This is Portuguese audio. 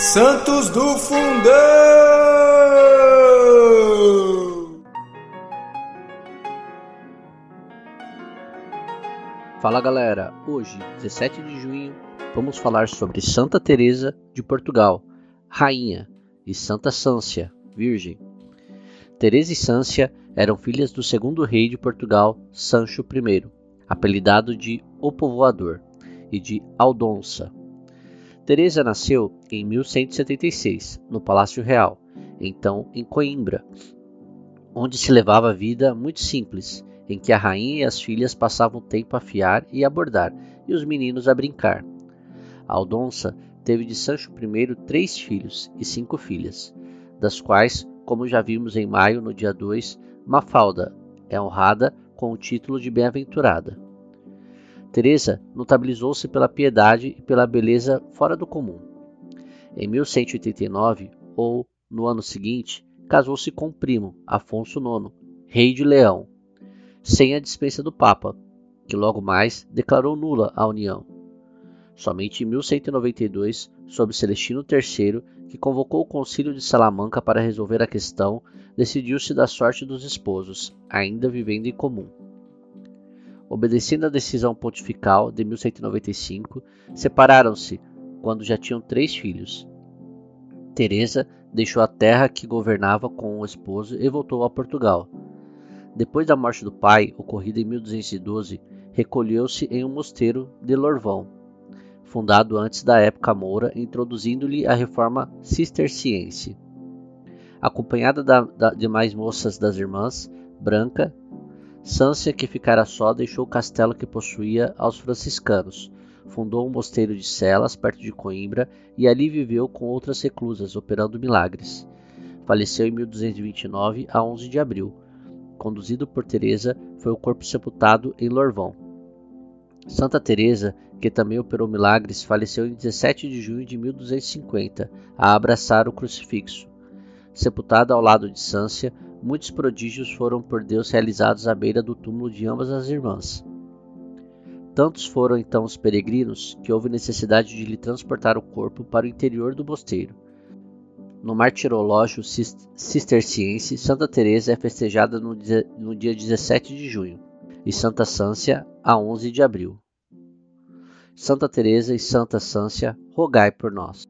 Santos do Fundão! Fala galera, hoje, 17 de junho, vamos falar sobre Santa Teresa de Portugal, rainha, e Santa Sância, virgem. Teresa e Sância eram filhas do segundo rei de Portugal, Sancho I, apelidado de O Povoador, e de Aldonça. Teresa nasceu em 1176, no Palácio Real, então em Coimbra, onde se levava a vida muito simples, em que a rainha e as filhas passavam tempo a fiar e a bordar, e os meninos a brincar. Aldonça teve de Sancho I três filhos e cinco filhas, das quais, como já vimos em maio, no dia 2, Mafalda é honrada com o título de bem-aventurada. Teresa notabilizou-se pela piedade e pela beleza fora do comum. Em 1189, ou no ano seguinte, casou-se com o primo, Afonso IX, rei de Leão, sem a dispensa do Papa, que logo mais declarou nula a união. Somente em 1192, sob Celestino III, que convocou o Concílio de Salamanca para resolver a questão, decidiu-se da sorte dos esposos, ainda vivendo em comum. Obedecendo à decisão pontifical de 1195, separaram-se quando já tinham três filhos. Teresa deixou a terra que governava com o esposo e voltou a Portugal. Depois da morte do pai, ocorrida em 1212, recolheu-se em um mosteiro de Lorvão, fundado antes da época moura, introduzindo-lhe a reforma cisterciense. Acompanhada da, da, de mais moças das irmãs, Branca, Sância, que ficara só, deixou o castelo que possuía aos franciscanos, fundou um mosteiro de Celas, perto de Coimbra, e ali viveu com outras reclusas, operando milagres. Faleceu em 1229, a 11 de abril. Conduzido por Teresa, foi o corpo sepultado em Lorvão. Santa Teresa, que também operou milagres, faleceu em 17 de junho de 1250, a abraçar o crucifixo. Sepultada ao lado de Sância, muitos prodígios foram por Deus realizados à beira do túmulo de ambas as irmãs. Tantos foram então os peregrinos que houve necessidade de lhe transportar o corpo para o interior do mosteiro. No martirológio cisterciense, Santa Teresa é festejada no dia, no dia 17 de junho e Santa Sância a 11 de abril. Santa Teresa e Santa Sância, rogai por nós.